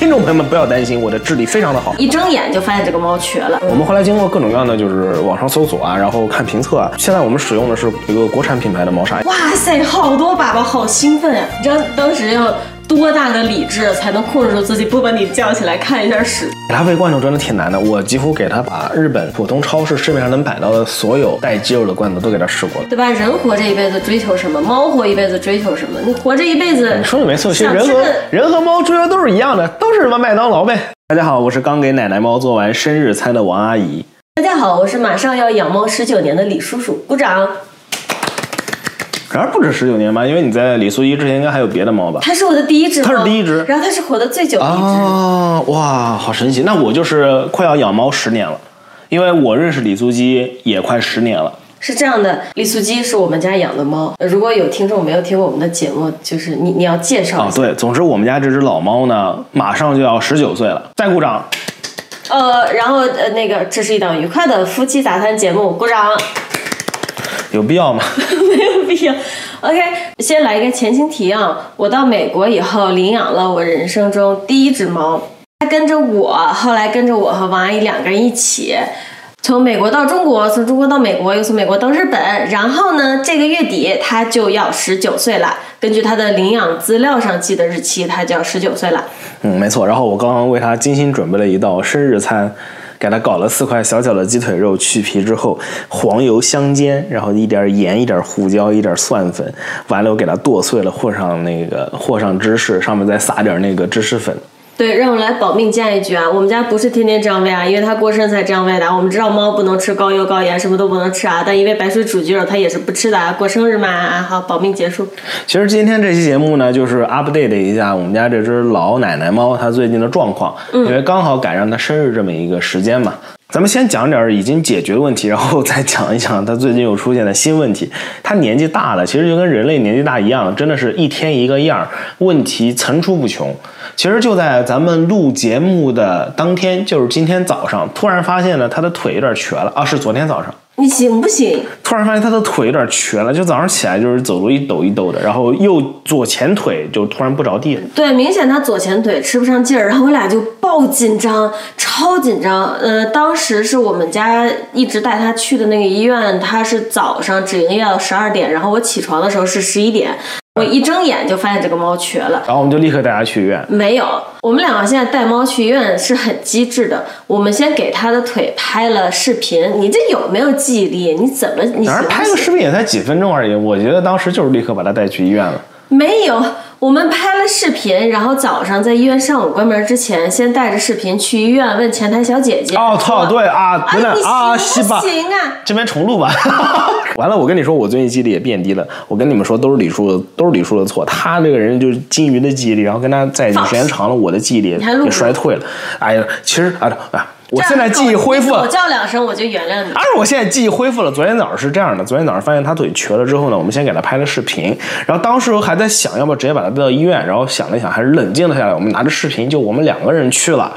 听众朋友们不要担心，我的智力非常的好。一睁眼就发现这个猫瘸了。我们后来经过各种各样的就是网上搜索啊，然后看评测啊，现在我们使用的是一个国产品牌的猫砂。哇塞，好多粑粑，好兴奋呀！你知道当时要多大的理智才能控制住自己不把你叫起来看一下屎？给它喂罐头真的挺难的，我几乎给它把日本普通超市市面上能买到的所有带鸡肉的罐头都给它试过了。对吧？人活这一辈子追求什么？猫活一辈子追求什么？你活这一辈子，你说的没错，其实人和人和猫追求都是一样的，都是什么麦当劳呗。大家好，我是刚给奶奶猫做完生日餐的王阿姨。大家好，我是马上要养猫十九年的李叔叔，鼓掌。然而不止十九年吧，因为你在李素一之前应该还有别的猫吧？它是我的第一只，它是第一只，然后它是活得最久的一只。啊，哇，好神奇！那我就是快要养猫十年了，因为我认识李素基也快十年了。是这样的，李素基是我们家养的猫。如果有听众没有听过我们的节目，就是你你要介绍啊。对，总之我们家这只老猫呢，马上就要十九岁了。再鼓掌。呃，然后呃，那个这是一档愉快的夫妻杂谈节目，鼓掌。有必要吗？没有必要。OK，先来一个前情提要。我到美国以后，领养了我人生中第一只猫。它跟着我，后来跟着我和王阿姨两个人一起，从美国到中国，从中国到美国，又从美国到日本。然后呢，这个月底它就要十九岁了。根据它的领养资料上记的日期，它就要十九岁了。嗯，没错。然后我刚刚为它精心准备了一道生日餐。给它搞了四块小小的鸡腿肉，去皮之后，黄油香煎，然后一点盐，一点胡椒，一点蒜粉，完了我给它剁碎了，和上那个和上芝士，上面再撒点那个芝士粉。对，让我来保命加一句啊，我们家不是天天这样喂啊，因为它过生才这样喂的。我们知道猫不能吃高油高盐，什么都不能吃啊，但因为白水煮鸡肉它也是不吃的，过生日嘛啊，好，保命结束。其实今天这期节目呢，就是 update 一下我们家这只老奶奶猫它最近的状况，因为刚好赶上它生日这么一个时间嘛。咱们先讲点已经解决的问题，然后再讲一讲它最近又出现的新问题。它年纪大了，其实就跟人类年纪大一样，真的是一天一个样，问题层出不穷。其实就在咱们录节目的当天，就是今天早上，突然发现了他的腿有点瘸了啊！是昨天早上。你行不行？突然发现他的腿有点瘸了，就早上起来就是走路一抖一抖的，然后右左前腿就突然不着地了。对，明显他左前腿吃不上劲儿，然后我俩就爆紧张，超紧张。呃，当时是我们家一直带他去的那个医院，他是早上只营业到十二点，然后我起床的时候是十一点。我一睁眼就发现这个猫瘸了，然后我们就立刻带它去医院。没有，我们两个现在带猫去医院是很机智的。我们先给它的腿拍了视频。你这有没有记忆力？你怎么你？反正拍个视频也才几分钟而已。我觉得当时就是立刻把它带去医院了。没有。我们拍了视频，然后早上在医院上午关门之前，先带着视频去医院问前台小姐姐。哦操，对啊，真的啊，行不行啊？这边重录吧。完了，我跟你说，我最近记忆力也变低了。我跟你们说，都是李叔的，都是李叔的错。他这个人就是金鱼的记忆力，然后跟他在一起时间长了，我的记忆力也衰退了。哎呀，其实啊啊。我现在记忆恢复了，我叫两声我就原谅你。而我现在记忆恢复了。昨天早上是这样的，昨天早上发现他腿瘸了之后呢，我们先给他拍了视频，然后当时我还在想要不要直接把他带到医院，然后想了想，还是冷静了下来。我们拿着视频，就我们两个人去了。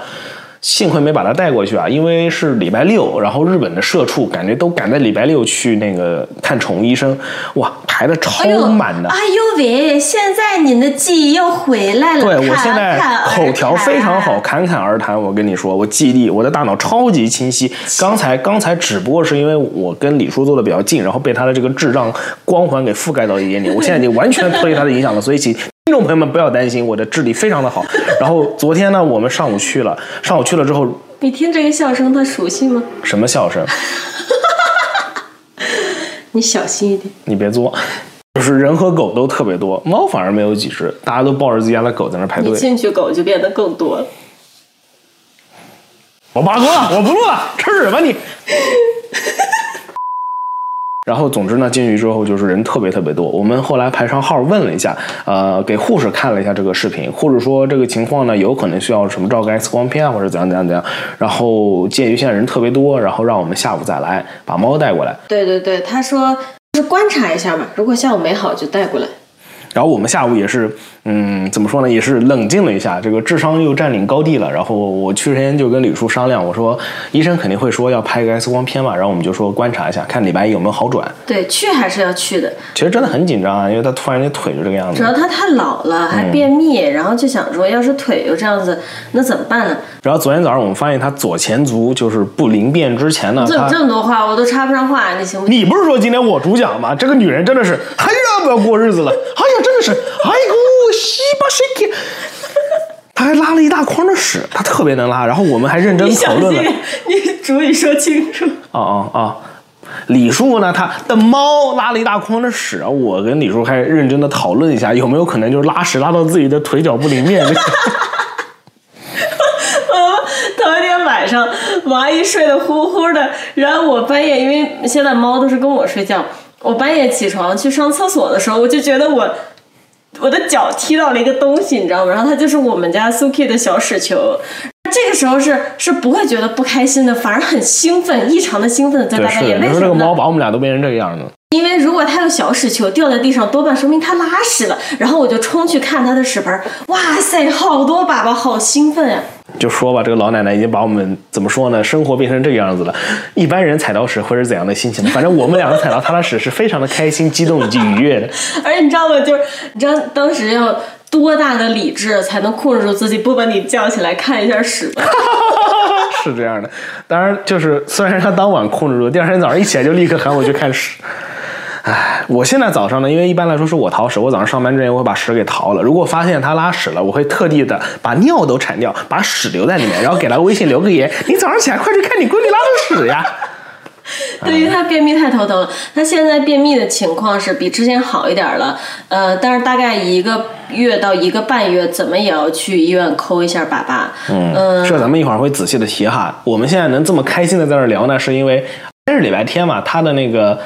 幸亏没把他带过去啊，因为是礼拜六，然后日本的社畜感觉都赶在礼拜六去那个看宠物医生，哇，排的超满的。哎呦喂，现在你的记忆又回来了。对我现在口条非常好，侃侃而谈。我跟你说，我记忆力，我的大脑超级清晰。刚才刚才只不过是因为我跟李叔坐的比较近，然后被他的这个智障光环给覆盖到一点点。我现在已经完全脱离他的影响了，所以请。听众朋友们不要担心，我的智力非常的好。然后昨天呢，我们上午去了，上午去了之后，你听这个笑声，它熟悉吗？什么笑声？你小心一点，你别作。就是人和狗都特别多，猫反而没有几只，大家都抱着自家的狗在那排队。进去狗就变得更多了。我罢工了，我不录了，吃屎吧你！然后，总之呢，进去之后就是人特别特别多。我们后来排上号问了一下，呃，给护士看了一下这个视频，护士说这个情况呢，有可能需要什么照个 X 光片啊，或者怎样怎样怎样。然后鉴于现在人特别多，然后让我们下午再来把猫带过来。对对对，他说是观察一下嘛，如果下午没好就带过来。然后我们下午也是，嗯，怎么说呢，也是冷静了一下，这个智商又占领高地了。然后我去之前就跟李叔商量，我说医生肯定会说要拍个 X 光片嘛，然后我们就说观察一下，看礼拜一有没有好转。对，去还是要去的。其实真的很紧张啊，因为他突然间腿就这个样子。主要他太老了，还便秘，然后就想说，要是腿又这样子，那怎么办呢？然后昨天早上我们发现他左前足就是不灵便之前呢，他这这么多话我都插不上话，你行不行？你不是说今天我主讲吗？这个女人真的是，哎呀，不要过日子了，哎呀，真的是，哎呦，西巴西克，她还拉了一大筐的屎，他特别能拉。然后我们还认真讨论了你主语说清楚。啊啊啊！李叔呢，他的猫拉了一大筐的屎，我跟李叔还认真的讨论一下，有没有可能就是拉屎拉到自己的腿脚不灵便。头一天晚上，王阿姨睡得呼呼的，然后我半夜，因为现在猫都是跟我睡觉，我半夜起床去上厕所的时候，我就觉得我我的脚踢到了一个东西，你知道吗？然后它就是我们家 Suki 的小屎球。这个时候是是不会觉得不开心的，反而很兴奋，异常的兴奋，在大半夜。为什么这个？猫把我们俩都变成这个样子。因为如果它有小屎球掉在地上，多半说明它拉屎了。然后我就冲去看它的屎盆，哇塞，好多粑粑，好兴奋呀、就说吧，这个老奶奶已经把我们怎么说呢，生活变成这个样子了。一般人踩到屎会是怎样的心情呢？反正我们两个踩到她的屎是非常的开心、激动以及愉悦的。而且你知道吗？就是你知道当时要多大的理智才能控制住自己，不把你叫起来看一下屎吗？是这样的，当然就是虽然他当晚控制住，第二天早上一起来就立刻喊我去看屎。唉，我现在早上呢，因为一般来说是我淘屎，我早上上班之前我会把屎给淘了。如果发现他拉屎了，我会特地的把尿都铲掉，把屎留在里面，然后给他微信留个言：“ 你早上起来快去看你闺女拉的屎呀。对于他便秘太头疼了，他现在便秘的情况是比之前好一点了，呃，但是大概一个月到一个半月，怎么也要去医院抠一下粑粑。嗯这咱们一会儿会仔细的提哈。我们现在能这么开心的在这儿聊呢，是因为今日礼拜天嘛，他的那个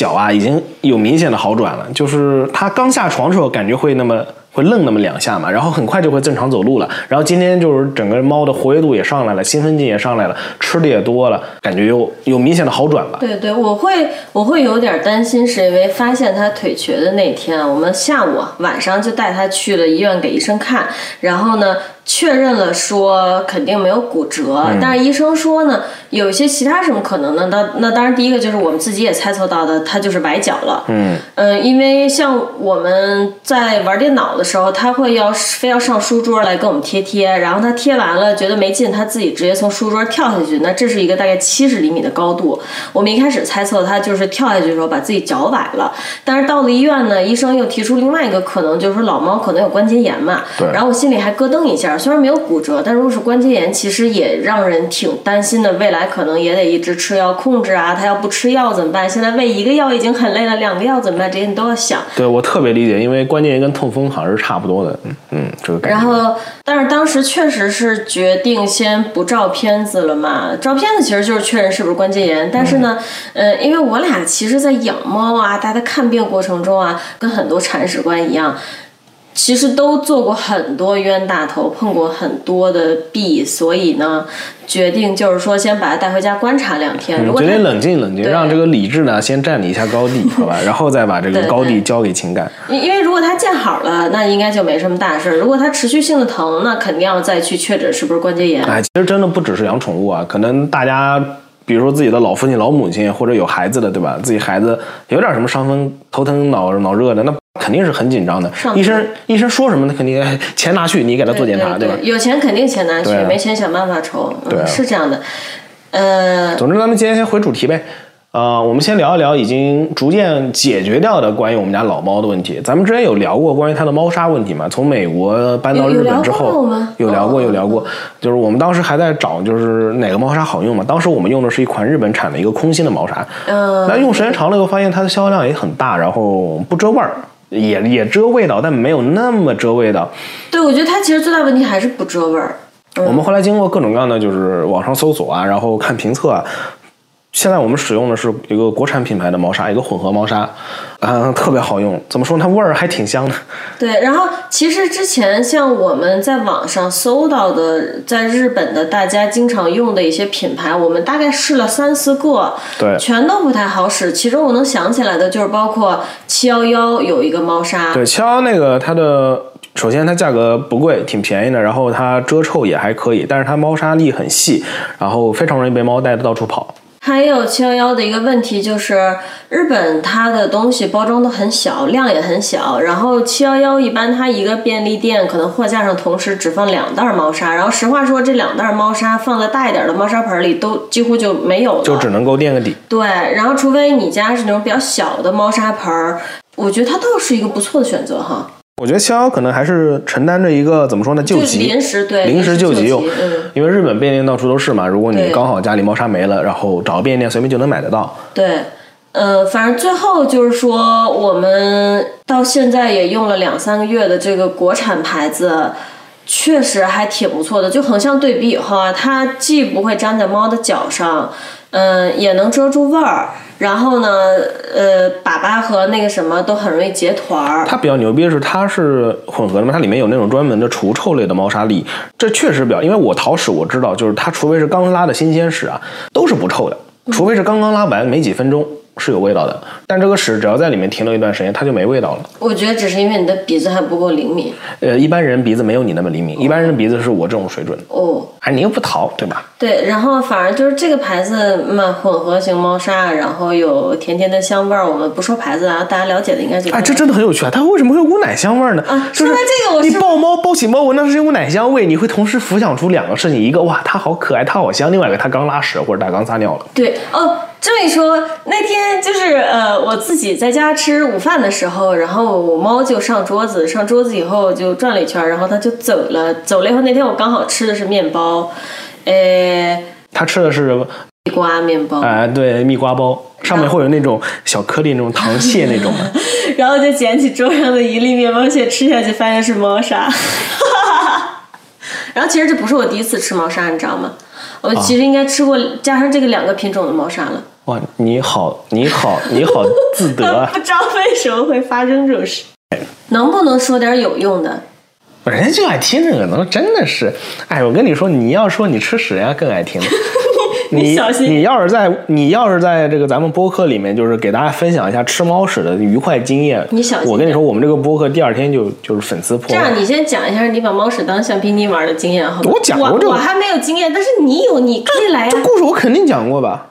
脚啊已经有明显的好转了，就是他刚下床的时候感觉会那么会愣那么两下嘛，然后很快就会正常走路了。然后今天就是整个猫的活跃度也上来了，兴奋劲也上来了，吃的也多了，感觉有有明显的好转吧。对对，我会我会有点担心，是因为发现它腿瘸的那天，我们下午晚上就带它去了医院给医生看，然后呢确认了说肯定没有骨折，但是医生说呢有一些其他什么可能呢？那那当然第一个就是我们自己也猜测到的，他就是崴脚了。嗯嗯，因为像我们在玩电脑的时候，他会要非要上书桌来给我们贴贴，然后他贴完了觉得没劲，他自己直接从书桌跳下去，那这是一个大概七十厘米的高度。我们一开始猜测他就是跳下去的时候把自己脚崴了，但是到了医院呢，医生又提出另外一个可能，就是说老猫可能有关节炎嘛。对然后我心里还咯噔一下，虽然没有骨折，但如果是关节炎，其实也让人挺担心的，未来可能也得一直吃药控制啊。他要不吃药怎么办？现在喂一个药已经很累了，两个药怎么办？这些你都要想。对我特别理解，因为关节炎跟痛风好像是差不多的。嗯嗯，这个感觉。然后，但是当时确实是决定先不照片子了嘛。照片子其实就是确认是不是关节炎，但是呢，呃，因为我俩其实，在养猫啊，大家看病过程中啊，跟很多铲屎官一样。其实都做过很多冤大头，碰过很多的壁，所以呢，决定就是说先把它带回家观察两天。如果它决定冷静冷静，让这个理智呢先占领一下高地，好吧，然后再把这个高地交给情感。因因为如果它见好了，那应该就没什么大事儿；如果它持续性的疼，那肯定要再去确诊是不是关节炎。哎，其实真的不只是养宠物啊，可能大家，比如说自己的老父亲、老母亲，或者有孩子的，对吧？自己孩子有点什么伤风、头疼、脑脑热的，那肯定是很紧张的。医生医生说什么，他肯定哎钱拿去，你给他做检查，吧？对有钱肯定钱拿去啊，没钱想办法筹，是这样的。呃，总之，咱们今天先回主题呗。呃，我们先聊一聊已经逐渐解决掉的关于我们家老猫的问题。咱们之前有聊过关于它的猫砂问题嘛？从美国搬到日本之聊过后吗，有聊过，哦有聊过。就是我们当时还在找，就是哪个猫砂好用嘛。当时我们用的是一款日本产的一个空心的猫砂，嗯那用时间长了以后，发现它的销量也很大，然后不遮味儿，也也遮味道，但没有那么遮味道。对，我觉得它其实最大问题还是不遮味儿。我们后来经过各种各样的就是网上搜索啊，然后看评测啊，现在我们使用的是一个国产品牌的猫砂，一个混合猫砂，嗯，特别好用。怎么说呢？它味儿还挺香的。对，然后其实之前像我们在网上搜到的，在日本的大家经常用的一些品牌，我们大概试了三四个，对，全都不太好使。其中我能想起来的就是包括七幺幺有一个猫砂，对，七幺幺那个它的。首先，它价格不贵，挺便宜的。然后它遮臭也还可以，但是它猫砂粒很细，然后非常容易被猫带的到处跑。还有七幺幺的一个问题就是，日本它的东西包装都很小，量也很小。然后七幺幺一般它一个便利店可能货架上同时只放两袋猫砂，然后实话说，这两袋猫砂放在大一点的猫砂盆里都几乎就没有了，就只能够垫个底。对，然后除非你家是那种比较小的猫砂盆，我觉得它倒是一个不错的选择哈。我觉得七幺幺可能还是承担着一个怎么说呢，救急，临时对，临时救急用。因为日本便利店到处都是嘛，如果你刚好家里猫砂没了，然后找个便利店随便就能买得到。对，呃，反正最后就是说，我们到现在也用了两三个月的这个国产牌子，确实还挺不错的。就横向对比以后啊，它既不会粘在猫的脚上，嗯，也能遮住味儿。然后呢，呃，粑粑和那个什么都很容易结团儿。它比较牛逼的是，它是混合的嘛，它里面有那种专门的除臭类的猫砂粒，这确实比较。因为我淘屎我知道，就是它除非是刚拉的新鲜屎啊，都是不臭的，除非是刚刚拉完没几分钟。是有味道的，但这个屎只要在里面停留一段时间，它就没味道了。我觉得只是因为你的鼻子还不够灵敏。呃，一般人鼻子没有你那么灵敏，一般人的鼻子是我这种水准。哦，哎，你又不淘，对吧？对，然后反而就是这个牌子嘛，混合型猫砂，然后有甜甜的香味儿。我们不说牌子啊，大家了解的应该就。哎，这真的很有趣啊！它为什么会有股奶香味儿呢？啊，说到这个，我你抱猫抱起猫闻到是一股奶香味，你会同时浮想出两个事情：一个哇，它好可爱，它好香；另外一个，它刚拉屎或者它刚撒尿了。对，哦。这么一说，那天就是呃，我自己在家吃午饭的时候，然后我猫就上桌子，上桌子以后就转了一圈，然后它就走了。走了以后，那天我刚好吃的是面包，呃，它吃的是什么蜜瓜面包。哎，对，蜜瓜包上面会有那种小颗粒，那种糖屑那种的。然后就捡起桌上的一粒面包屑吃下去，发现是猫砂。然后其实这不是我第一次吃猫砂，你知道吗？我其实应该吃过加上这个两个品种的猫砂了。哇，你好，你好，你好，自得啊。不知道为什么会发生这种事。能不能说点有用的？人家就爱听这个，能真的是。哎，我跟你说，你要说你吃屎，人家更爱听。你小心。你要是在你要是在这个咱们播客里面，就是给大家分享一下吃猫屎的愉快经验。你小心。我跟你说，我们这个播客第二天就就是粉丝破。这样，你先讲一下你把猫屎当橡皮泥玩的经验好吗？我讲过这个。我还没有经验，但是你有，你可以来呀。这故事我肯定讲过吧。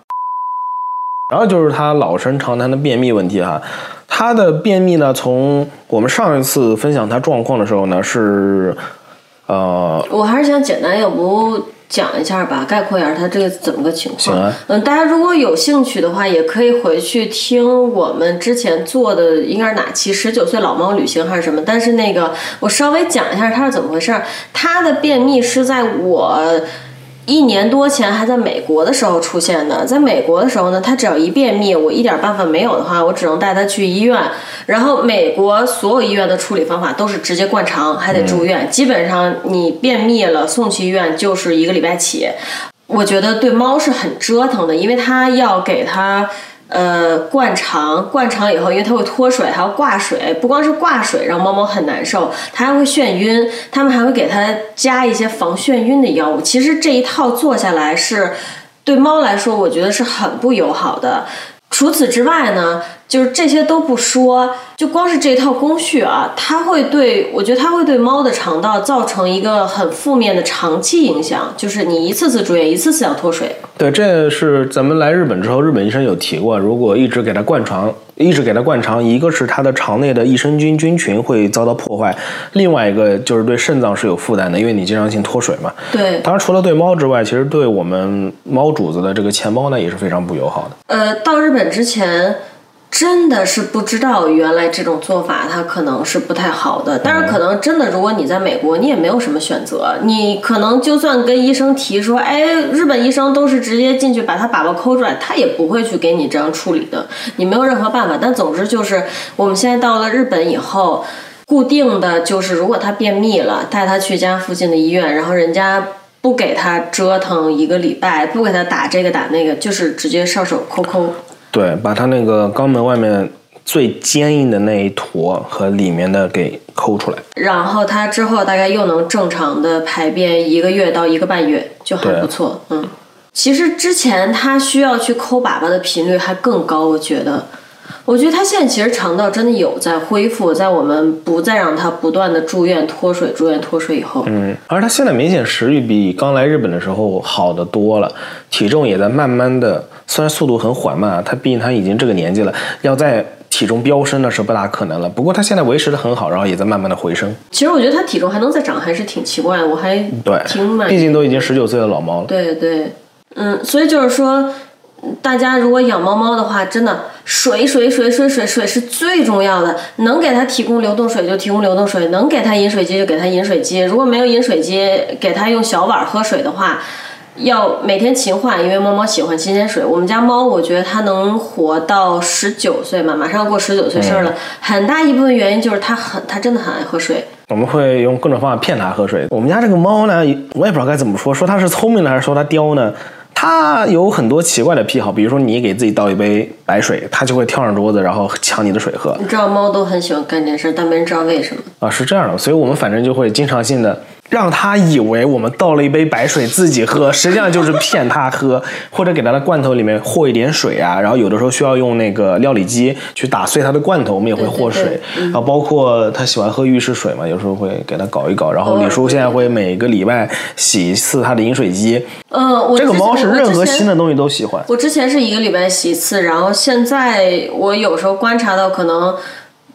然后就是他老生常谈的便秘问题哈，他的便秘呢，从我们上一次分享他状况的时候呢是，呃，我还是想简单，要不讲一下吧，概括一下他这个怎么个情况。啊。嗯，大家如果有兴趣的话，也可以回去听我们之前做的，应该是哪期？十九岁老猫旅行还是什么？但是那个我稍微讲一下他是怎么回事。他的便秘是在我。一年多前还在美国的时候出现的，在美国的时候呢，他只要一便秘，我一点办法没有的话，我只能带他去医院。然后美国所有医院的处理方法都是直接灌肠，还得住院。基本上你便秘了送去医院就是一个礼拜起。我觉得对猫是很折腾的，因为它要给它。呃，灌肠，灌肠以后，因为它会脱水，还要挂水。不光是挂水让猫猫很难受，它还会眩晕。他们还会给它加一些防眩晕的药物。其实这一套做下来是，对猫来说，我觉得是很不友好的。除此之外呢？就是这些都不说，就光是这套工序啊，它会对我觉得它会对猫的肠道造成一个很负面的长期影响，就是你一次次住院，一次次要脱水。对，这是咱们来日本之后，日本医生有提过，如果一直给它灌肠，一直给它灌肠，一个是它的肠内的益生菌菌群会遭到破坏，另外一个就是对肾脏是有负担的，因为你经常性脱水嘛。对，当然除了对猫之外，其实对我们猫主子的这个钱包呢也是非常不友好的。呃，到日本之前。真的是不知道，原来这种做法它可能是不太好的。但是可能真的，如果你在美国，你也没有什么选择。你可能就算跟医生提说，哎，日本医生都是直接进去把他粑粑抠出来，他也不会去给你这样处理的。你没有任何办法。但总之就是，我们现在到了日本以后，固定的就是，如果他便秘了，带他去家附近的医院，然后人家。不给他折腾一个礼拜，不给他打这个打那个，就是直接上手抠抠。对，把它那个肛门外面最坚硬的那一坨和里面的给抠出来。然后它之后大概又能正常的排便一个月到一个半月，就还不错。嗯，其实之前它需要去抠粑粑的频率还更高，我觉得。我觉得他现在其实肠道真的有在恢复，在我们不再让他不断的住院脱水、住院脱水以后，嗯，而他现在明显食欲比刚来日本的时候好得多了，体重也在慢慢的，虽然速度很缓慢啊，他毕竟他已经这个年纪了，要在体重飙升那是不大可能了。不过他现在维持的很好，然后也在慢慢的回升。其实我觉得他体重还能再长，还是挺奇怪的，我还对，挺满意毕竟都已经十九岁的老猫了。对对，嗯，所以就是说，大家如果养猫猫的话，真的水水水水水水是最重要的，能给它提供流动水就提供流动水，能给它饮水机就给它饮水机。如果没有饮水机，给它用小碗喝水的话。要每天勤换，因为猫猫喜欢新鲜水。我们家猫，我觉得它能活到十九岁嘛，马上要过十九岁生日了。很大一部分原因就是它很，它真的很爱喝水。我们会用各种方法骗它喝水。我们家这个猫呢，我也不知道该怎么说，说它是聪明的，还是说它刁呢？它有很多奇怪的癖好，比如说你给自己倒一杯白水，它就会跳上桌子，然后抢你的水喝。你知道猫都很喜欢干这事，但没人知道为什么。啊，是这样的，所以我们反正就会经常性的让他以为我们倒了一杯白水自己喝，实际上就是骗他喝，或者给他的罐头里面和一点水啊，然后有的时候需要用那个料理机去打碎他的罐头，我们也会和水，对对嗯。然后包括他喜欢喝浴室水嘛，有时候会给他搞一搞，然后李叔现在会每个礼拜洗一次他的饮水机，嗯，我这个猫是任何新的东西都喜欢。我之前是一个礼拜洗一次，然后现在我有时候观察到，可能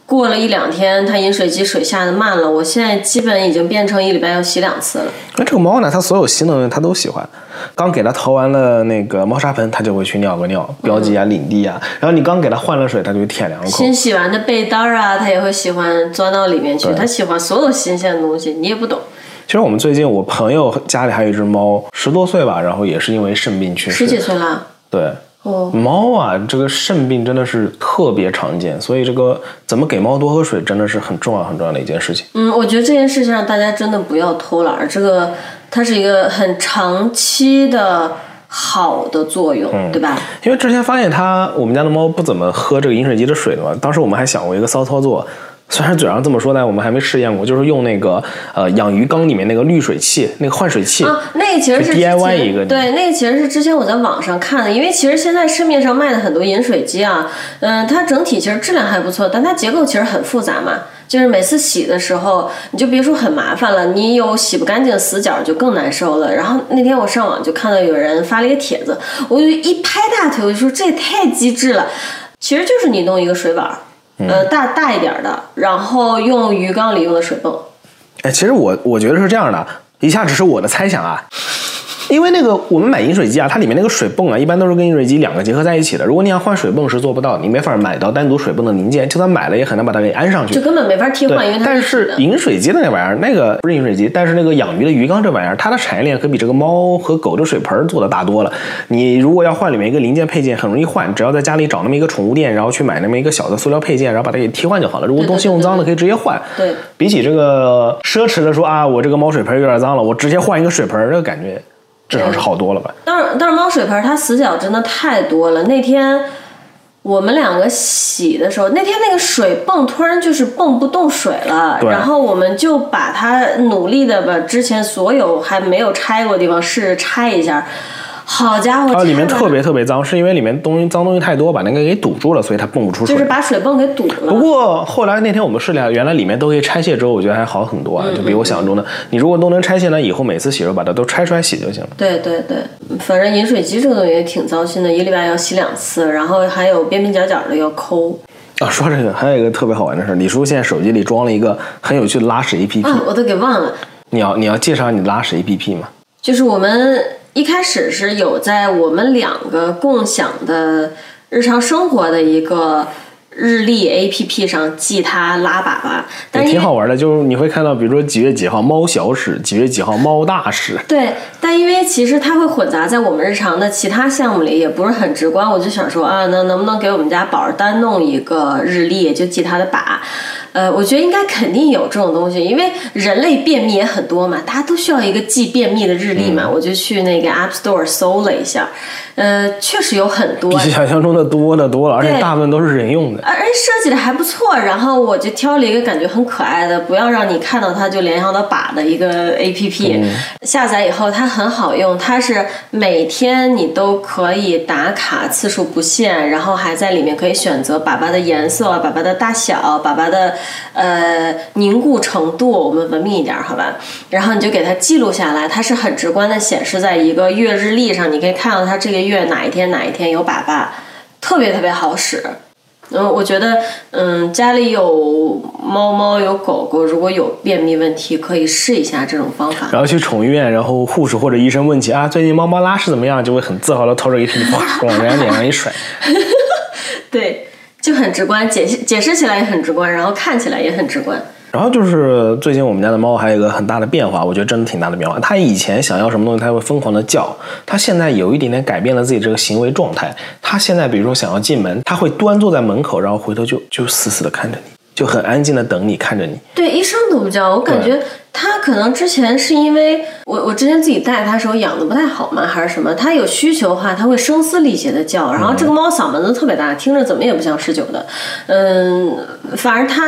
过了一两天，它饮水机水下的慢了。我现在基本已经变成一礼拜要洗两次了。那这个猫呢，它所有新的东西它都喜欢。刚给它淘完了那个猫砂盆，它就会去尿个尿，标记啊、领地啊。然后你刚给它换了水，它就会舔两口。新洗完的被单儿啊，它也会喜欢钻到里面去。它喜欢所有新鲜的东西，你也不懂。其实我们最近，我朋友家里还有一只猫，十多岁吧，然后也是因为肾病去世。十几岁了，对，哦，猫啊，这个肾病真的是特别常见，所以这个怎么给猫多喝水，真的是很重要很重要的一件事情。嗯，我觉得这件事情上大家真的不要偷懒儿，这个它是一个很长期的好的作用，对吧？因为之前发现它，我们家的猫不怎么喝这个饮水机的水的嘛，当时我们还想过一个骚操作。虽然嘴上这么说，但我们还没试验过，就是用那个呃养鱼缸里面那个滤水器，那个换水器，啊，那个其实是 DIY 一个对，那个其实是之前我在网上看的，因为其实现在市面上卖的很多饮水机啊，嗯、它整体其实质量还不错，但它结构其实很复杂嘛。就是每次洗的时候，你就别说很麻烦了，你有洗不干净的死角就更难受了。然后那天我上网就看到有人发了一个帖子，我就一拍大腿，我就说这也太机智了。其实就是你弄一个水碗儿，呃，大大一点的，然后用鱼缸里用的水泵，哎，其实我我觉得是这样的，以下只是我的猜想啊。因为那个我们买饮水机啊，它里面那个水泵啊，一般都是跟饮水机两个结合在一起的。如果你要换水泵是做不到，你没法买到单独水泵的零件，就算买了也很难把它给安上去就。根本没法替换，因为它但是饮水机的那玩意儿，那个不是饮水机，但是那个养鱼的鱼缸这玩意儿，它的产业链可比这个猫和狗的水盆做的大多了。你如果要换里面一个零件配件，很容易换，只要在家里找那么一个宠物店，然后去买那么一个小的塑料配件，然后把它给替换就好了。如果东西用脏了，可以直接换。对比起这个奢侈的说啊，我这个猫水盆有点脏了，我直接换一个水盆，这个感觉至少是好多了吧？但是但是猫水盆它死角真的太多了。那天我们两个洗的时候，那天那个水泵突然就是泵不动水了，然后我们就把它努力的把之前所有还没有拆过的地方试着拆一下。好家伙，它里面特别特别脏，是因为里面东西脏东西太多，把那个给堵住了，所以它泵不出水。就是把水泵给堵了不。过后来那天我们试了，原来里面都可以拆卸之后，我觉得还好很多啊，就比我想象中的。你如果都能拆卸呢，以后每次洗的时候把它都拆出来洗就行了。对对对，反正饮水机这个东西也挺糟心的，一个礼拜要洗两次，然后还有边边角角的要抠。啊，说这个还有一个特别好玩的事儿，李叔现在手机里装了一个很有趣的拉屎 APP，、啊，我都给忘了。你要你要介绍你的拉屎 APP 吗？就是我们一开始是有在我们两个共享的日常生活的一个日历 APP 上记它拉粑粑，但挺好玩的，就是你会看到，比如说几月几号猫小屎，几月几号猫大屎。对，但因为其实它会混杂在我们日常的其他项目里，也不是很直观。我就想说啊，那能不能给我们家宝儿单弄一个日历，就记它的粑。呃，我觉得应该肯定有这种东西，因为人类便秘也很多嘛，大家都需要一个记便秘的日历嘛。我就去那个 App Store 搜了一下，呃，确实有很多，比想象中的多的多了，而且大部分都是人用的。而而设计的还不错。然后我就挑了一个感觉很可爱的，不要让你看到它就联想到靶的一个 APP。下载以后它很好用，它是每天你都可以打卡次数不限，然后还在里面可以选择粑粑的颜色、粑粑的大小、粑粑的呃凝固程度，我们文明一点好吧？然后你就给它记录下来，它是很直观的显示在一个月日历上，你可以看到它这个月哪一天哪一天有粑粑，特别特别好使。嗯，我觉得，嗯，家里有猫猫有狗狗，如果有便秘问题，可以试一下这种方法。然后去宠物医院，然后护士或者医生问起啊，最近猫猫拉屎怎么样，就会很自豪的掏着一瓶，哗往人家脸上一甩。对，就很直观，解释解释起来也很直观，然后看起来也很直观。然后就是最近我们家的猫还有一个很大的变化，我觉得真的挺大的变化。它以前想要什么东西，它会疯狂的叫，它现在有一点点改变了自己这个行为状态。它现在比如说想要进门，它会端坐在门口，然后回头就就死死的看着你，就很安静的等你，看着你。对，一声都不叫。我感觉它可能之前是因为我我之前自己带它的时候养的不太好嘛，还是什么？它有需求的话，它会声嘶力竭的叫。然后这个猫嗓门子特别大，听着怎么也不像十九的。嗯，反而它。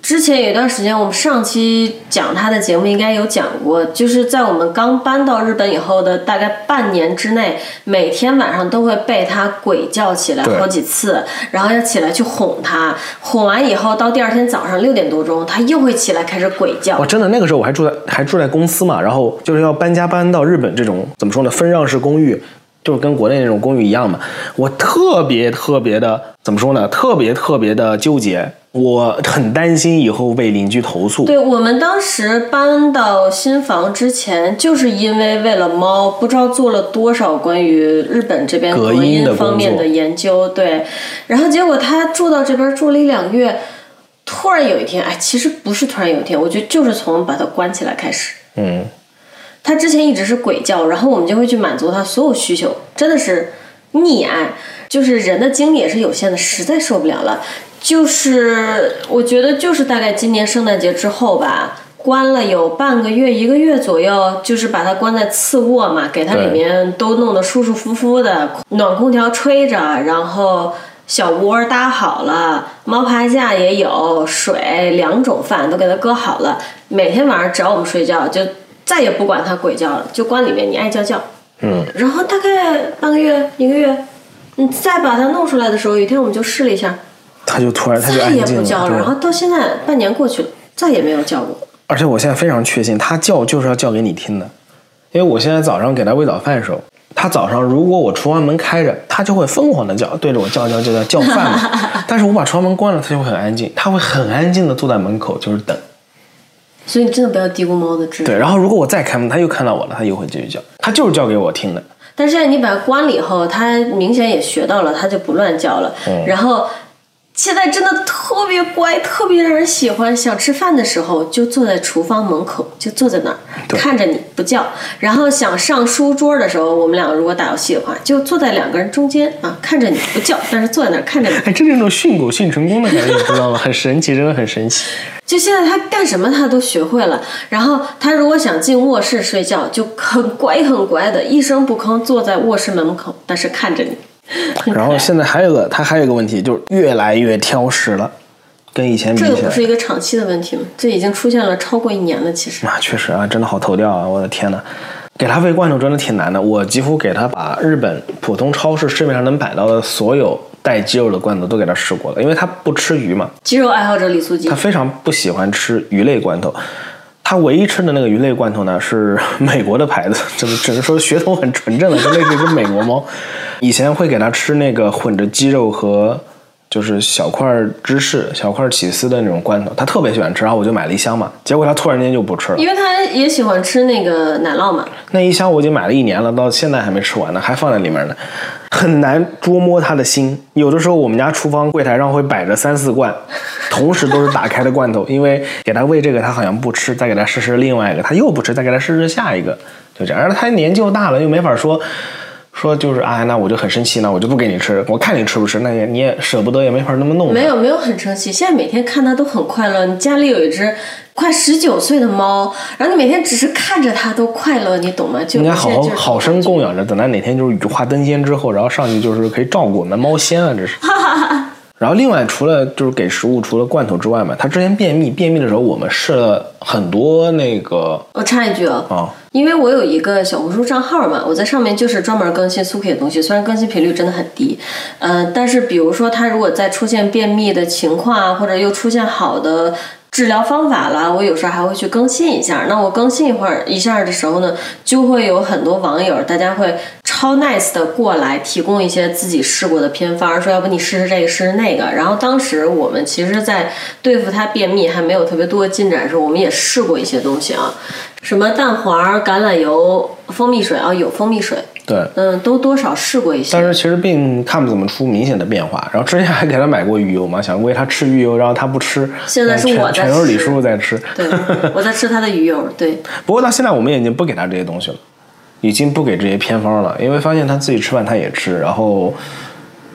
之前有一段时间，我们上期讲他的节目应该有讲过，就是在我们刚搬到日本以后的大概半年之内，每天晚上都会被他鬼叫起来好几次，然后要起来去哄他，哄完以后到第二天早上六点多钟，他又会起来开始鬼叫哇，。真的，那个时候我还住在还住在公司嘛，然后就是要搬家搬到日本这种怎么说呢，分让式公寓，就是跟国内那种公寓一样嘛。我特别特别的怎么说呢，特别特别的纠结，我很担心以后被邻居投诉。对我们当时搬到新房之前，就是因为为了猫，不知道做了多少关于日本这边隔隔音方面的研究。对，然后结果他住到这边住了一两个月，突然有一天，哎，其实不是突然有一天，我觉得就是从把它关起来开始。嗯，它之前一直是鬼叫，然后我们就会去满足它所有需求，真的是溺爱。就是人的精力也是有限的，实在受不了了。就是我觉得就是大概今年圣诞节之后吧，关了有半个月一个月左右，就是把它关在次卧嘛，给它里面都弄得舒舒服服的，暖空调吹着，然后。小窝搭好了，猫爬架也有，水两种饭都给它搁好了。每天晚上只要我们睡觉，就再也不管它鬼叫了，就关里面，你爱叫叫。嗯，然后大概半个月一个月，你再把它弄出来的时候，有一天我们就试了一下，它就突然它就再也安静了。不叫了。然后，到现在半年过去了，再也没有叫过。而且我现在非常确信，它叫就是要叫给你听的，因为我现在早上给它喂早饭的时候。它早上如果我厨房门开着，它就会疯狂的叫，对着我叫叫叫叫叫饭嘛。但是我把厨房门关了，它就会很安静，它会很安静的坐在门口，就是等。所以你真的不要低估猫的智对，然后如果我再开门，它又看到我了，它又会继续叫，它就是叫给我听的。但是现在你把它关了以后，它明显也学到了，它就不乱叫了。嗯然后现在真的特别乖，特别让人喜欢。想吃饭的时候就坐在厨房门口，就坐在那儿看着你不叫。然后想上书桌的时候，我们两个如果打游戏的话，就坐在两个人中间啊，看着你不叫，但是坐在那儿看着你。哎，这是那种训狗训成功的感觉，你知道吗？很神奇，真的很神奇。就现在他干什么他都学会了，然后他如果想进卧室睡觉，就很乖很乖的，一声不吭坐在卧室门口，但是看着你。然后现在还有个，他还有一个问题，就是越来越挑食了，跟以前比起来这个不是一个长期的问题吗？这已经出现了超过一年了，其实。啊，确实啊，真的好头掉啊！我的天呐，给他喂罐头真的挺难的。我几乎给他把日本普通超市市面上能买到的所有带鸡肉的罐头都给他试过了，因为他不吃鱼嘛，鸡肉爱好者李素基他，非常不喜欢吃鱼类罐头。他唯一吃的那个鱼类罐头呢是 美国的牌子，只是只能说血统很纯正的，就类似于一只美国猫。以前会给他吃那个混着鸡肉和就是小块芝士、小块起司的那种罐头，他特别喜欢吃，然后我就买了一箱嘛。结果他突然间就不吃了。因为他也喜欢吃那个奶酪嘛。那一箱我已经买了一年了，到现在还没吃完呢，还放在里面呢，很难捉摸他的心。有的时候我们家厨房柜台上会摆着三四罐，同时都是打开的罐头，因为给他喂这个他好像不吃，再给他试试另外一个，他又不吃，再给他试试下一个，就这样。而他年纪又大了，又没法说。说就是哎，那我就很生气，那我就不给你吃，我看你吃不吃，那也你也舍不得，也没法那么弄。没有没有很生气，现在每天看它都很快乐。你家里有一只快十九岁的猫，然后你每天只是看着它都快乐，你懂吗？就应该好现在就是好生供养着，等它哪天就是羽化登仙之后，然后上去就是可以照顾我们猫仙啊，这是。然后另外除了就是给食物，除了罐头之外嘛，他之前便秘，便秘的时候我们试了很多那个我插一句啊，啊，因为我有一个小红书账号嘛，我在上面就是专门更新苏 K 的东西，虽然更新频率真的很低，呃，但是比如说他如果再出现便秘的情况啊，或者又出现好的治疗方法了，我有时候还会去更新一下。那我更新一会儿一下的时候呢，就会有很多网友，大家会超 nice 的过来提供一些自己试过的偏方，说要不你试试这个，试试那个。然后当时我们其实，在对付他便秘还没有特别多的进展的时候，我们也试过一些东西啊，什么蛋黄、橄榄油、蜂蜜水啊，有蜂蜜水，对。嗯，都多少试过一些。但是其实并看不怎么出明显的变化。然后之前还给他买过鱼油嘛，想喂他吃鱼油，然后他不吃。现在是全我在全都是李吃叔叔在吃。对，我在吃他的鱼油，对，不过到现在我们已经不给他这些东西了，已经不给这些偏方了，因为发现他自己吃饭他也吃，然后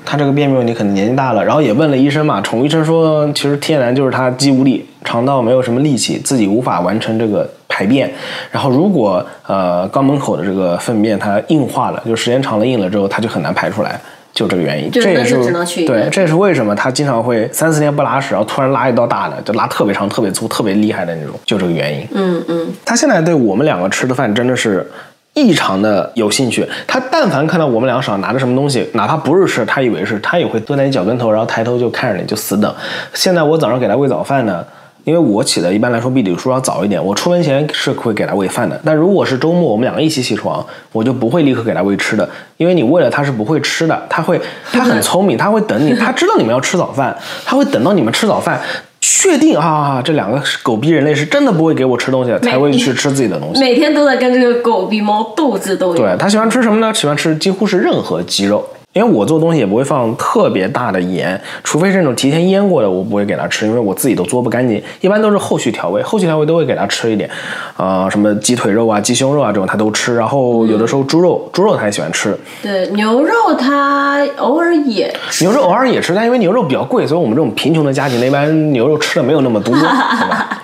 他这个便秘问题可能年纪大了，然后也问了医生嘛，宠物医生说其实天然就是他肌无力，肠道没有什么力气，自己无法完成这个排便，然后如果呃肛门口的这个粪便它硬化了，就时间长了硬了之后，它就很难排出来。就这个原因，这也是只能去，对这也是为什么他经常会三四天不拉屎，然后突然拉一道大的，就拉特别长、特别粗、特别厉害的那种，就这个原因。嗯嗯，他现在对我们两个吃的饭真的是异常的有兴趣。他但凡看到我们两个手上拿着什么东西，哪怕不是吃，他以为是，他也会蹲在你脚跟头，然后抬头就看着你，就死等。现在我早上给他喂早饭呢。因为我起的一般来说比李叔要早一点，我出门前是会给他喂饭的。但如果是周末，我们两个一起起床，我就不会立刻给他喂吃的，因为你喂了他是不会吃的，他会他很聪明，他会等你，他知道你们要吃早饭，他会等到你们吃早饭，确定啊这两个狗逼人类是真的不会给我吃东西，才会去吃自己的东西。每天都在跟这个狗逼猫斗智斗勇。对他喜欢吃什么呢？喜欢吃几乎是任何鸡肉，因为我做东西也不会放特别大的盐，除非是那种提前腌过的，我不会给他吃，因为我自己都做不干净。一般都是后续调味，后续调味都会给他吃一点，啊、什么鸡腿肉啊、鸡胸肉啊这种他都吃，然后有的时候猪肉，猪肉他也喜欢吃，对牛肉它偶尔也吃，牛肉偶尔也吃，但因为牛肉比较贵，所以我们这种贫穷的家庭呢，一般牛肉吃的没有那么多，对吧？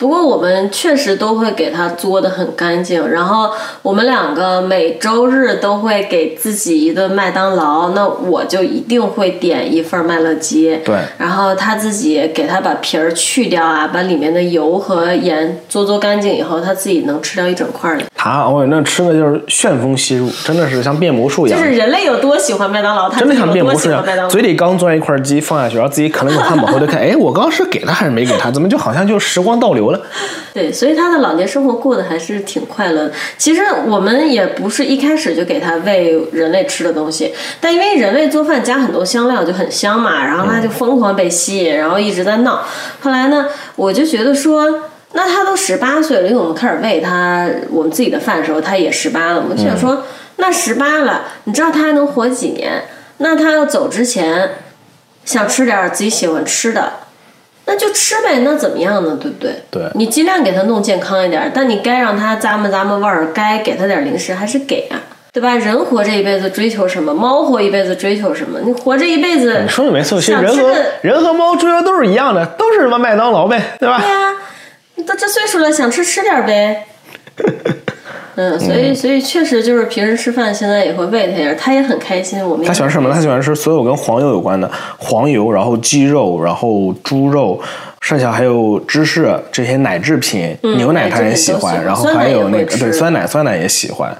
不过我们确实都会给它做的很干净，然后我们两个每周日都会给自己一顿麦当劳，那我就一定会点一份麦乐鸡，对然后他自己给他把皮儿去掉啊，把里面的油和盐做做干净以后，他自己能吃掉一整块儿的。他哦那吃的就是旋风吸入，真的是像变魔术一样。就是人类有多喜欢麦当劳，他真的像变魔术一样，喜欢麦当劳。嘴里刚钻一块鸡放下去，然后自己啃了口汉堡，回头看，哎，我刚刚是给他还是没给他？怎么就好像就时光倒流了？对，所以他的老年生活过得还是挺快乐的。其实我们也不是一开始就给他喂人类吃的东西，但因为人类做饭加很多香料就很香嘛，然后他就疯狂被吸引，然后一直在闹。后来呢，我就觉得说。那他都十八岁了，因为我们开始喂他我们自己的饭的时候，他也十八了。我们就想说，那十八了，你知道他还能活几年？那他要走之前，想吃点儿自己喜欢吃的，那就吃呗，那怎么样呢？对不对？对你尽量给他弄健康一点儿，但你该让他咂摸咂摸味儿，该给他点零食还是给啊，对吧？人活这一辈子追求什么？猫活一辈子追求什么？你活这一辈子，你说的没错，其实人和人和猫追求都是一样的，都是什么麦当劳呗，对吧？对呀、你都这岁数了，想吃吃点儿呗。嗯，所以所以确实就是平时吃饭，现在也会喂他点儿，他也很开心。我们也他喜欢吃什么呢？他喜欢吃所有跟黄油有关的黄油，然后鸡肉，然后猪肉，剩下还有芝士这些奶制品，牛奶他也喜欢，然后还有那个对酸奶，酸奶也喜欢。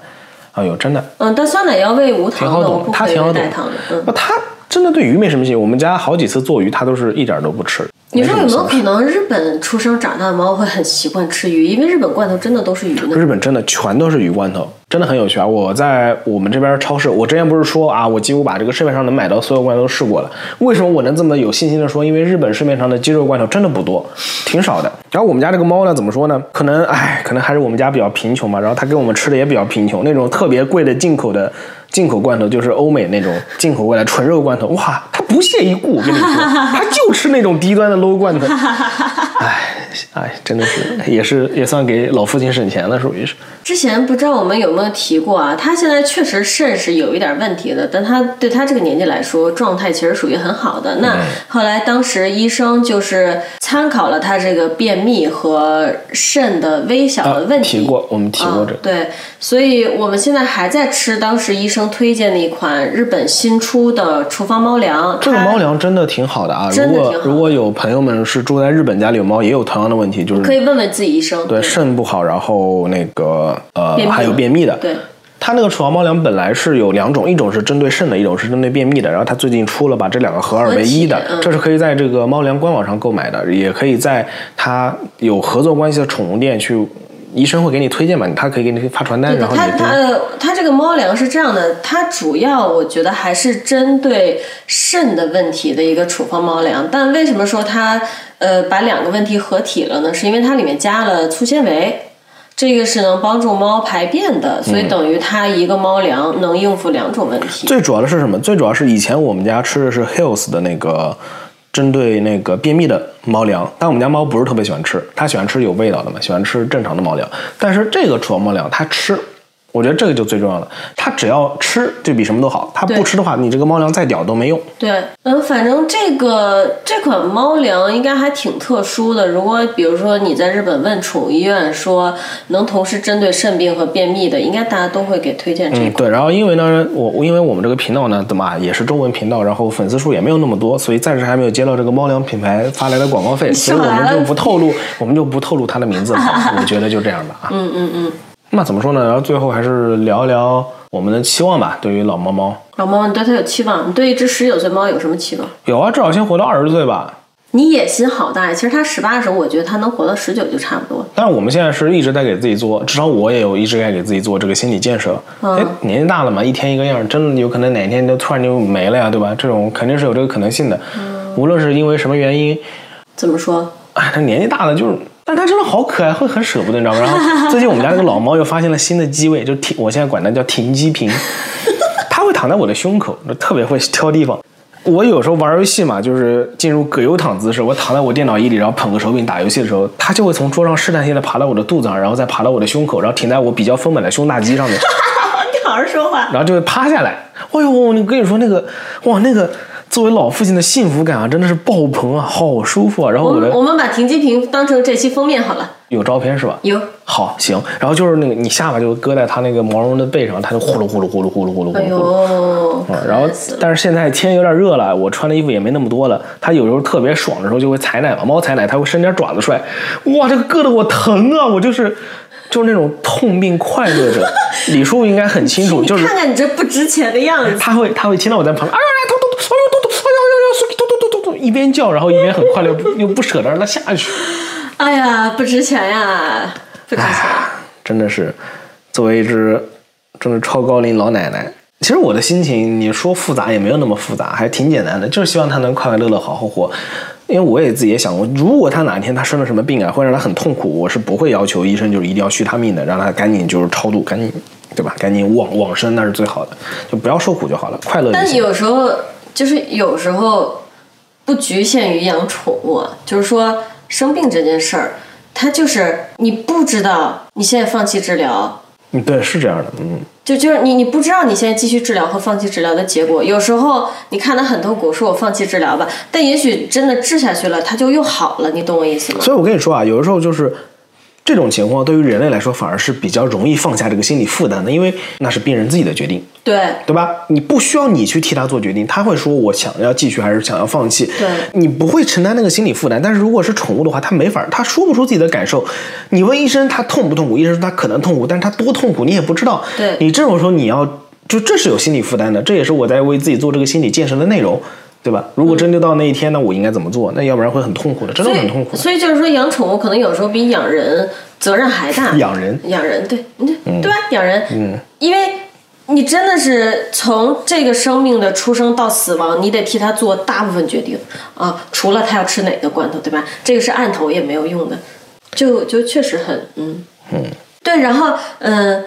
哎呦，真的嗯，但酸奶要喂无糖的，我挺好懂。嗯，他真的对鱼没什么兴趣。我们家好几次做鱼，他都是一点儿都不吃。你说有没有可能日本出生长大的猫会很习惯吃鱼？因为日本罐头真的都是鱼呢。日本真的全都是鱼罐头，真的很有趣啊！我在我们这边超市，我之前不是说啊，我几乎把这个市面上能买到所有罐头都试过了。为什么我能这么有信心的说？因为日本市面上的鸡肉罐头真的不多，挺少的。然后我们家这个猫呢，怎么说呢？可能唉，可能还是我们家比较贫穷嘛，然后它给我们吃的也比较贫穷，那种特别贵的进口的进口罐头就是欧美那种进口过来纯肉罐头，哇，他不屑一顾，我跟你说，他就吃那种低端的 low 罐头。哎哎，真的是也是也算给老父亲省钱了，属于是。之前不知道我们有没有提过啊？他现在确实肾是有一点问题的，但他对他这个年纪来说，状态其实属于很好的。那后来当时医生就是参考了他这个便秘和肾的微小的问题，提过我们提过这啊。对，所以我们现在还在吃当时医生推荐的一款日本新出的厨房猫粮。这个猫粮真的挺好的啊！如果真的如果有朋友们是住在日本，家里有猫，也有同样的问题，就是可以问问自己医生。对肾不好，然后那个呃还有便秘的。对，它那个厨房猫粮本来是有两种，一种是针对肾的，一种是针对便秘的。然后它最近出了把这两个合二为一的，嗯这是可以在这个猫粮官网上购买的，也可以在它有合作关系的宠物店去，医生会给你推荐嘛，他可以给你发传单，然后你它它呃它这个猫粮是这样的，它主要我觉得还是针对肾的问题的一个处方猫粮。但为什么说它呃把两个问题合体了呢？是因为它里面加了粗纤维。这个是能帮助猫排便的，所以等于它一个猫粮能应付两种问题。最主要的是什么？最主要是以前我们家吃的是 Hills 的那个针对那个便秘的猫粮，但我们家猫不是特别喜欢吃，它喜欢吃有味道的嘛，喜欢吃正常的猫粮。但是这个宠物猫粮它吃，我觉得这个就最重要的，它只要吃就比什么都好，它不吃的话，你这个猫粮再屌都没用。对，嗯，反正这个这款猫粮应该还挺特殊的。如果比如说你在日本问宠物医院说能同时针对肾病和便秘的，应该大家都会给推荐这个嗯，对。然后因为呢，我因为我们这个频道呢，怎么啊也是中文频道，然后粉丝数也没有那么多，所以暂时还没有接到这个猫粮品牌发来的广告费，所以我们就不透露，我们就不透露它的名字了。我觉得就这样吧啊。嗯 嗯嗯。那怎么说呢？然后最后还是聊一聊我们的期望吧。对于老猫猫，老猫，你对它有期望？你对一只十九岁猫有什么期望？有啊，至少先活到二十岁吧。你野心好大呀！其实它十八的时候，我觉得它能活到十九就差不多。但是我们现在是一直在给自己做，至少我也有一直在给自己做这个心理建设。哎、年纪大了嘛，一天一个样，真的有可能哪天就突然就没了呀，对吧？这种肯定是有这个可能性的。无论是因为什么原因，怎么说？哎，他年纪大了就是，但它真的好可爱，会很舍不得，你知道吗？然后最近我们家那个老猫又发现了新的机位，就停，我现在管它叫停机坪，它会躺在我的胸口，就特别会挑地方。我有时候玩游戏嘛，就是进入葛优躺姿势，我躺在我电脑椅里，然后捧个手柄打游戏的时候，它就会从桌上试探性的爬到我的肚子上，然后再爬到我的胸口，然后停在我比较丰满的胸大肌上面，你好好说话。然后就会趴下来。哎呦，我跟你说那个，哇，那个作为老父亲的幸福感啊，真的是爆棚啊，好舒服啊。然后我们我们把停机坪当成这期封面好了。有照片是吧？有。好，行，然后就是那个你下巴就搁在它那个毛绒的背上，它就呼噜呼噜呼噜呼噜呼噜呼哎噜呼噜。呦，嗯然后但是现在天有点热了，我穿的衣服也没那么多了。它有时候特别爽的时候就会踩奶嘛，猫踩奶它会伸点爪子出来，哇，这个硌得我疼啊！我就是就是那种痛并快乐着。李叔应该很清楚，就是看看你这不值钱的样子。他会他会听到我在旁边，哎呀哎痛痛呦痛痛，哎呦呦呦，痛痛痛痛痛，一边叫，然后一边很快乐，又不舍得让它下去。哎呀，不值钱呀，不值钱。真的是，作为一只真的超高龄老奶奶，其实我的心情，你说复杂也没有那么复杂，还挺简单的，就是希望她能快快乐乐好好活。因为我也自己也想过，如果她哪天她生了什么病啊，会让她很痛苦，我是不会要求医生就是一定要续她命的，让她赶紧就是超度，赶紧对吧？赶紧往往生那是最好的，就不要受苦就好了，快乐但。有时候就是有时候不局限于养宠物，就是说生病这件事儿，它就是你不知道你现在放弃治疗，嗯，对，是这样的，嗯。就就是你你不知道你现在继续治疗和放弃治疗的结果。有时候你看到很痛苦，说我放弃治疗吧，但也许真的治下去了，它就又好了，你懂我意思吗？所以我跟你说啊，有的时候就是这种情况，对于人类来说反而是比较容易放下这个心理负担的，因为那是病人自己的决定，对对吧？你不需要你去替他做决定，他会说我想要继续还是想要放弃，对你不会承担那个心理负担。但是如果是宠物的话，他没法，他说不出自己的感受。你问医生他痛不痛苦，医生说他可能痛苦，但是他多痛苦你也不知道。对你这种时候你要就这是有心理负担的，这也是我在为自己做这个心理建设的内容。对吧？如果真的到那一天，那我应该怎么做？那要不然会很痛苦的，真的很痛苦的。所以就是说，养宠物可能有时候比养人责任还大。养人养人，对，对，对吧？养人，嗯，因为你真的是从这个生命的出生到死亡，你得替他做大部分决定啊，除了他要吃哪个罐头，对吧？这个是按头也没有用的，就就确实很，嗯嗯，对。然后，嗯、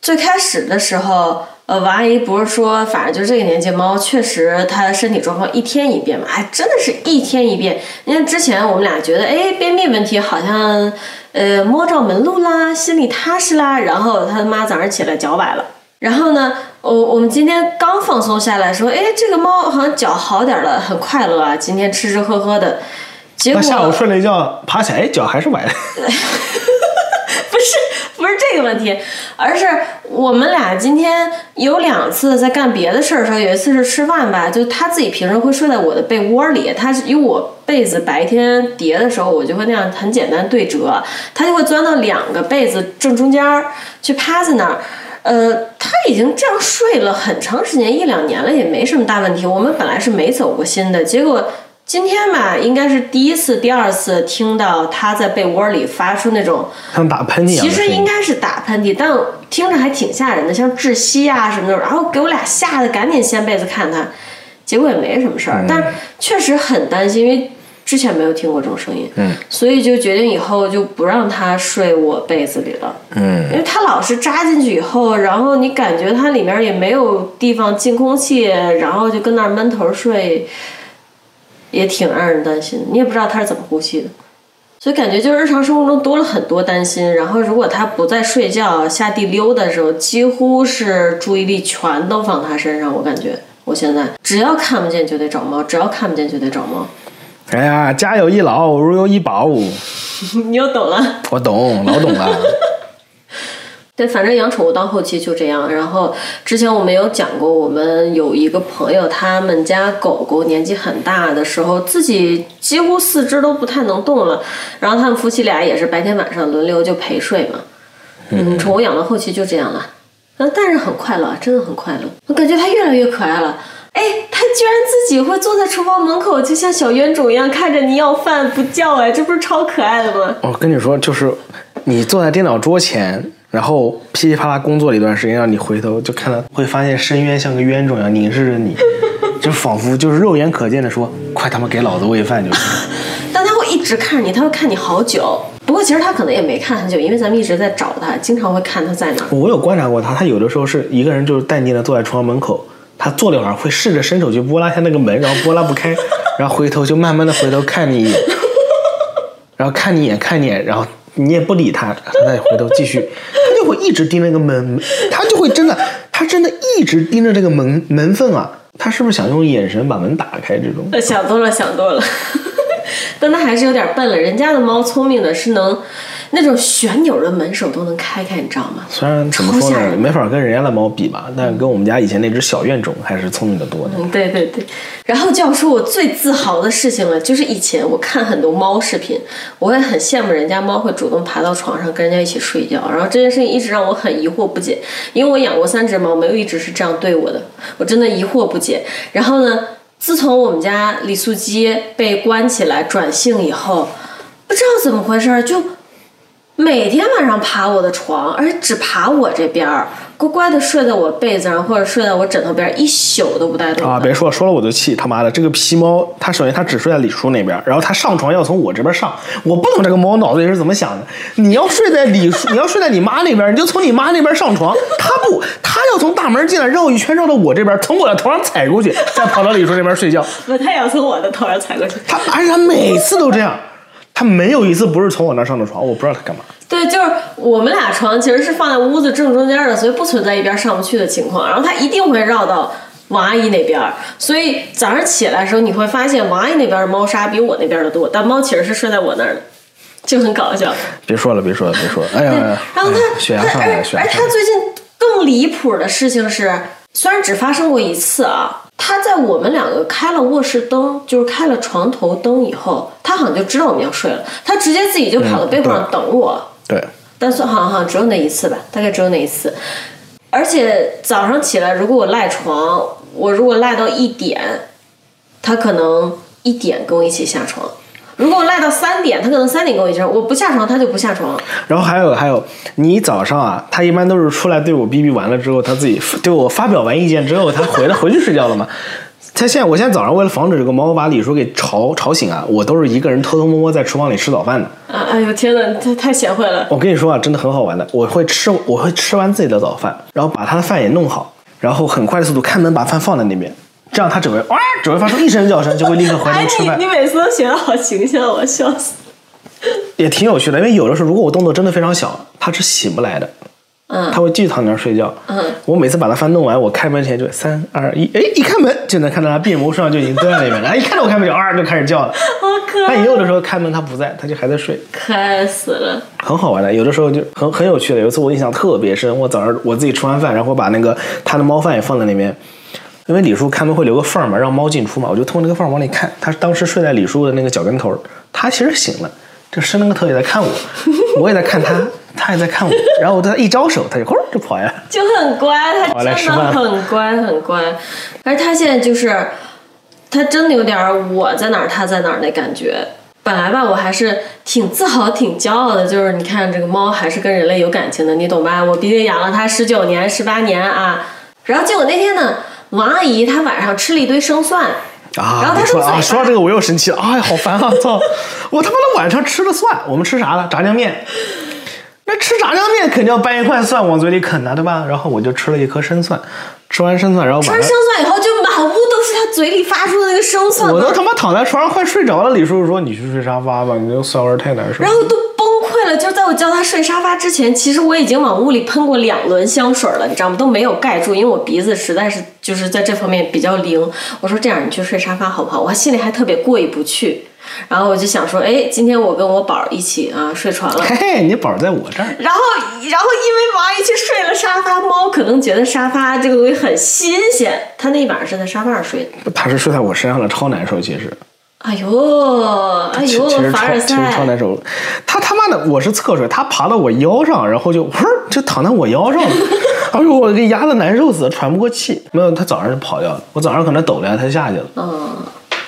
最开始的时候，呃，王阿姨不是说，反正就这个年纪猫确实它的身体状况一天一变嘛，哎，真的是一天一变。你看之前我们俩觉得，哎，便秘问题好像呃摸着门路啦，心里踏实啦，然后他妈早上起来脚崴了。然后呢，我我们今天刚放松下来，说，哎，这个猫好像脚好点了，很快乐啊，今天吃吃喝喝的。结果那下午睡了一觉，爬起来，哎，脚还是崴的。是这个问题，而是我们俩今天有两次在干别的事儿的时候，有一次是吃饭吧，就他自己平时会睡在我的被窝里，他因为我被子白天叠的时候，我就会那样很简单对折，他就会钻到两个被子正中间儿去趴在那儿。呃，他已经这样睡了很长时间，一两年了，也没什么大问题。我们本来是没走过心的，结果今天吧，应该是第一次、第二次听到他在被窝里发出那种。像打喷嚏一样其。实应该是打喷嚏，但听着还挺吓人的，像窒息啊什么的。然后给我俩吓得赶紧掀被子看他，结果也没什么事儿，但确实很担心，因为之前没有听过这种声音，嗯，所以就决定以后就不让他睡我被子里了，嗯，因为他老是扎进去以后，然后你感觉它里面也没有地方进空气，然后就跟那儿闷头睡，也挺让人担心的。你也不知道他是怎么呼吸的。所以感觉就是日常生活中多了很多担心，然后如果他不在睡觉下地溜达的时候，几乎是注意力全都放他身上。我感觉我现在只要看不见就得找猫，只要看不见就得找猫。哎呀，家有一老，如有一宝，你又懂了。我懂，老懂了。对，反正养宠物到后期就这样。然后之前我们有讲过，我们有一个朋友，他们家狗狗年纪很大的时候，自己几乎四肢都不太能动了。然后他们夫妻俩也是白天晚上轮流就陪睡嘛。嗯，宠物养到后期就这样了。嗯，但是很快乐，真的很快乐。我感觉它越来越可爱了。哎，它居然自己会坐在厨房门口，就像小冤种一样看着你要饭不叫，哎，这不是超可爱的吗？我跟你说，就是你坐在电脑桌前，然后噼里啪啦工作了一段时间，让你回头就看到，会发现深渊像个冤种一样凝视着你，就仿佛就是肉眼可见的说：“快他妈给老子喂饭就行。但他会一直看着你，他会看你好久。不过其实他可能也没看很久，因为咱们一直在找他，经常会看他在哪。我有观察过他，他有的时候是一个人就是淡定的坐在床门口，他坐了一会儿，会试着伸手去拨拉一下那个门，然后拨拉不开，然后回头就慢慢的回头看你一眼，然后看你一眼看你一眼，然后你也不理他，他再回头继续，他就会一直盯那个门，他就会真的，他真的一直盯着这个门门缝啊，他是不是想用眼神把门打开？这种呃想多了，想多了。但它还是有点笨了。人家的猫聪明的是能那种旋钮的门手都能开开，你知道吗？虽然怎么说呢，没法跟人家的猫比吧，但跟我们家以前那只小怨种还是聪明的多的。嗯，对对对。然后就要说我最自豪的事情了，就是以前我看很多猫视频，我也很羡慕人家猫会主动爬到床上跟人家一起睡觉。然后这件事情一直让我很疑惑不解，因为我养过三只猫，没有一直是这样对我的，我真的疑惑不解。然后呢，自从我们家李素基被关起来转性以后，不知道怎么回事儿就。每天晚上爬我的床，而且只爬我这边儿，乖乖的睡在我被子上或者睡在我枕头边儿，一宿都不带动。啊，别说了，说了我就气，他妈的，这个皮猫，它首先它只睡在李叔那边，然后它上床要从我这边上，我不懂这个猫脑子里是怎么想的。你要睡在李叔，你要睡在你妈那边，你就从你妈那边上床，它不，它要从大门进来绕一圈绕到我这边，从我的头上踩过去，再跑到李叔那边睡觉。不，它也要从我的头上踩过去。它而且它每次都这样，它没有一次不是从我那上的床，我不知道他干嘛。对，就是我们俩床其实是放在屋子正中间的，所以不存在一边上不去的情况。然后他一定会绕到王阿姨那边，所以早上起来的时候你会发现王阿姨那边的猫砂比我那边的多，但猫其实是睡在我那儿的，就很搞笑。别说了，别说了，别说了，哎呀，然后他，血压他上来了，而而血压上来了。他最近更离谱的事情是，虽然只发生过一次啊，他在我们两个开了卧室灯，就是开了床头灯以后，他好像就知道我们要睡了，他直接自己就跑到被窝上等我。对，但算好像好像只有那一次吧，大概只有那一次。而且早上起来，如果我赖床，我如果赖到一点，他可能一点跟我一起下床；如果我赖到三点，他可能三点跟我一起上。我不下床，他就不下床。然后还有还有，你早上啊，他一般都是出来对我逼逼完了之后，他自己对我发表完意见之后，他回来回去睡觉了嘛。他 现在，我现在早上为了防止这个猫把李叔给吵吵醒啊，我都是一个人偷偷摸摸在厨房里吃早饭的。啊！哎呦天哪，他太贤惠了。我跟你说啊，真的很好玩的，我会吃我会吃完自己的早饭，然后把他的饭也弄好，然后很快的速度开门把饭放在那边，这样它只会哇，只会发出一声叫声，就会立刻回哎头，吃饭你你，每次都学的好形象，我笑死。也挺有趣的。因为有的时候如果我动作真的非常小，它是醒不来的，嗯它会继续躺那儿睡觉。嗯，我每次把它翻弄完，我开门前就三二一，哎，一开门就能看到它变谋上就已经蹲在那边了，哎，一看到我开门就啊就开始叫了。好可爱，但也有的时候开门它不在，它就还在睡。可爱死了。很好玩的，有的时候就很很有趣的。有一次我印象特别深，我早上我自己吃完饭，然后把那个它的猫饭也放在那边，因为李叔开门会留个缝儿嘛，让猫进出嘛，我就通过那个缝儿往里看。他当时睡在李叔的那个脚跟头儿，他其实醒了，这伸了个头也在看我，我也在看他，他也在看我，然后我对他一招手，他就呼就跑下来。就很乖，他真的很乖很乖，而他现在就是，他真的有点儿我在哪儿他在哪儿那感觉。本来吧，我还是挺自豪、挺骄傲的，就是你看这个猫还是跟人类有感情的，你懂吧？我毕竟养了它十九年、十八年啊。然后结果那天呢，王阿姨她晚上吃了一堆生蒜，然啊后，他说啊，说到这个我又生气了，哎，好烦啊！操，我他妈的晚上吃了蒜，我们吃啥了？炸酱面。那吃炸酱面肯定要掰一块蒜往嘴里啃呐，对吧？然后我就吃了一颗生蒜，吃完生蒜，然后吃完生蒜以后就满屋都是他嘴里发出的那个生蒜我都他妈躺在床上快睡着了。李叔叔说：“你去睡沙发吧，你这个蒜味儿太难受。”然后都崩溃了。就在我叫他睡沙发之前，其实我已经往屋里喷过两轮香水了，你知道吗？都没有盖住，因为我鼻子实在是就是在这方面比较灵。我说这样，你去睡沙发好不好？我心里还特别过意不去。然后我就想说，哎，今天我跟我宝儿一起啊睡床了。嘿嘿，你宝儿在我这儿。然后，然后因为王一去睡了沙发，猫可能觉得沙发这个东西很新鲜，它那一晚上是在沙发上睡的。它是睡在我身上了，超难受。其实，哎呦，哎呦其其实，超凡尔其实超，难受。他他妈的，我是侧睡，他爬到我腰上，然后就呼儿就躺在我腰上了。哎呦，我给压的难受死了，喘不过气。没有，他早上就跑掉了。我早上可能抖了，他下去了。嗯，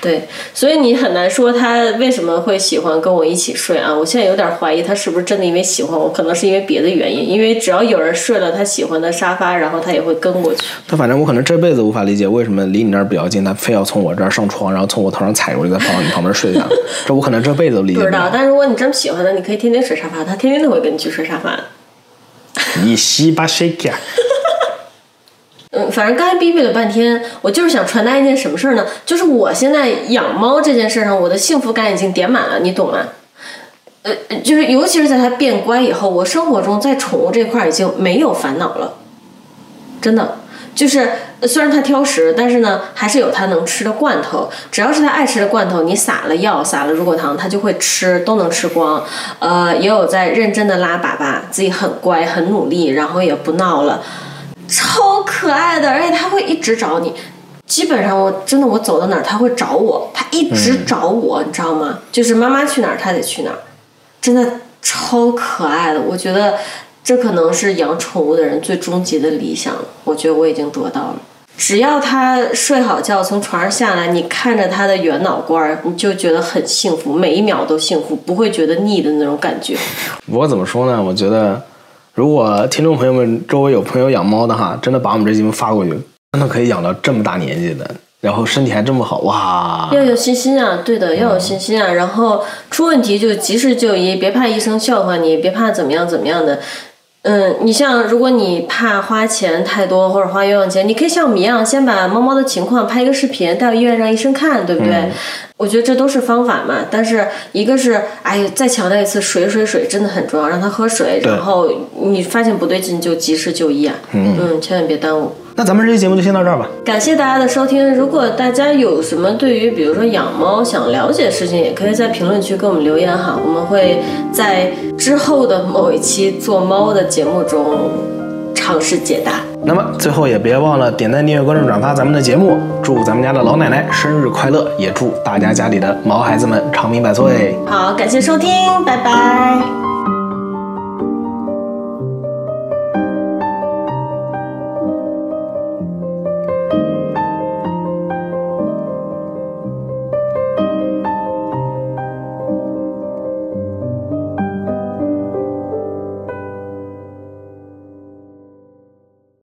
对，所以你很难说他为什么会喜欢跟我一起睡啊。我现在有点怀疑他是不是真的因为喜欢我，可能是因为别的原因。因为只要有人睡了他喜欢的沙发，然后他也会跟过去。他反正我可能这辈子无法理解为什么离你那儿比较近，他非要从我这儿上床，然后从我头上踩过去，再跑到你旁边睡下。这我可能这辈子都理解不知道，了。但如果你真喜欢他，你可以天天睡沙发，他天天都会跟你去睡沙发的。你西巴谁呀？嗯，反正刚才逼逼了半天，我就是想传达一件什么事儿呢？就是我现在养猫这件事上，我的幸福感已经点满了，你懂吗？呃，就是尤其是在它变乖以后，我生活中在宠物这块儿已经没有烦恼了，真的。就是呃虽然它挑食，但是呢，还是有它能吃的罐头。只要是它爱吃的罐头，你撒了药、撒了乳果糖，它就会吃，都能吃光。呃，也有在认真的拉粑粑，自己很乖、很努力，然后也不闹了。超可爱的，而且它会一直找你。基本上我真的我走到哪儿，它会找我，它一直找我，你知道吗？就是妈妈去哪儿，它得去哪儿，真的超可爱的。我觉得这可能是养宠物的人最终极的理想了。我觉得我已经得到了。只要它睡好觉，从床上下来，你看着它的圆脑瓜儿，你就觉得很幸福，每一秒都幸福，不会觉得腻的那种感觉。我怎么说呢？我觉得，如果听众朋友们周围有朋友养猫的哈，真的把我们这节目发过去，真的可以养到这么大年纪的，然后身体还这么好，哇！要有信心啊，对的，要有信心啊。然后出问题就及时就医，别怕医生笑话你，别怕怎么样怎么样的。嗯，你像如果你怕花钱太多或者花冤枉钱，你可以像我们一样，先把猫猫的情况拍一个视频，带到医院让医生看，对不对？我觉得这都是方法嘛。但是一个是，哎，再强调一次，水水水真的很重要，让它喝水。然后你发现不对劲就及时就医啊，嗯千万别耽误。那咱们这期节目就先到这儿吧。感谢大家的收听。如果大家有什么对于比如说养猫想了解的事情，也可以在评论区给我们留言哈，我们会在之后的某一期做猫的节目中尝试解答。那么最后也别忘了点赞、订阅、关注、转发咱们的节目，祝咱们家的老奶奶生日快乐，也祝大家家里的毛孩子们长命百岁。好，感谢收听，拜拜。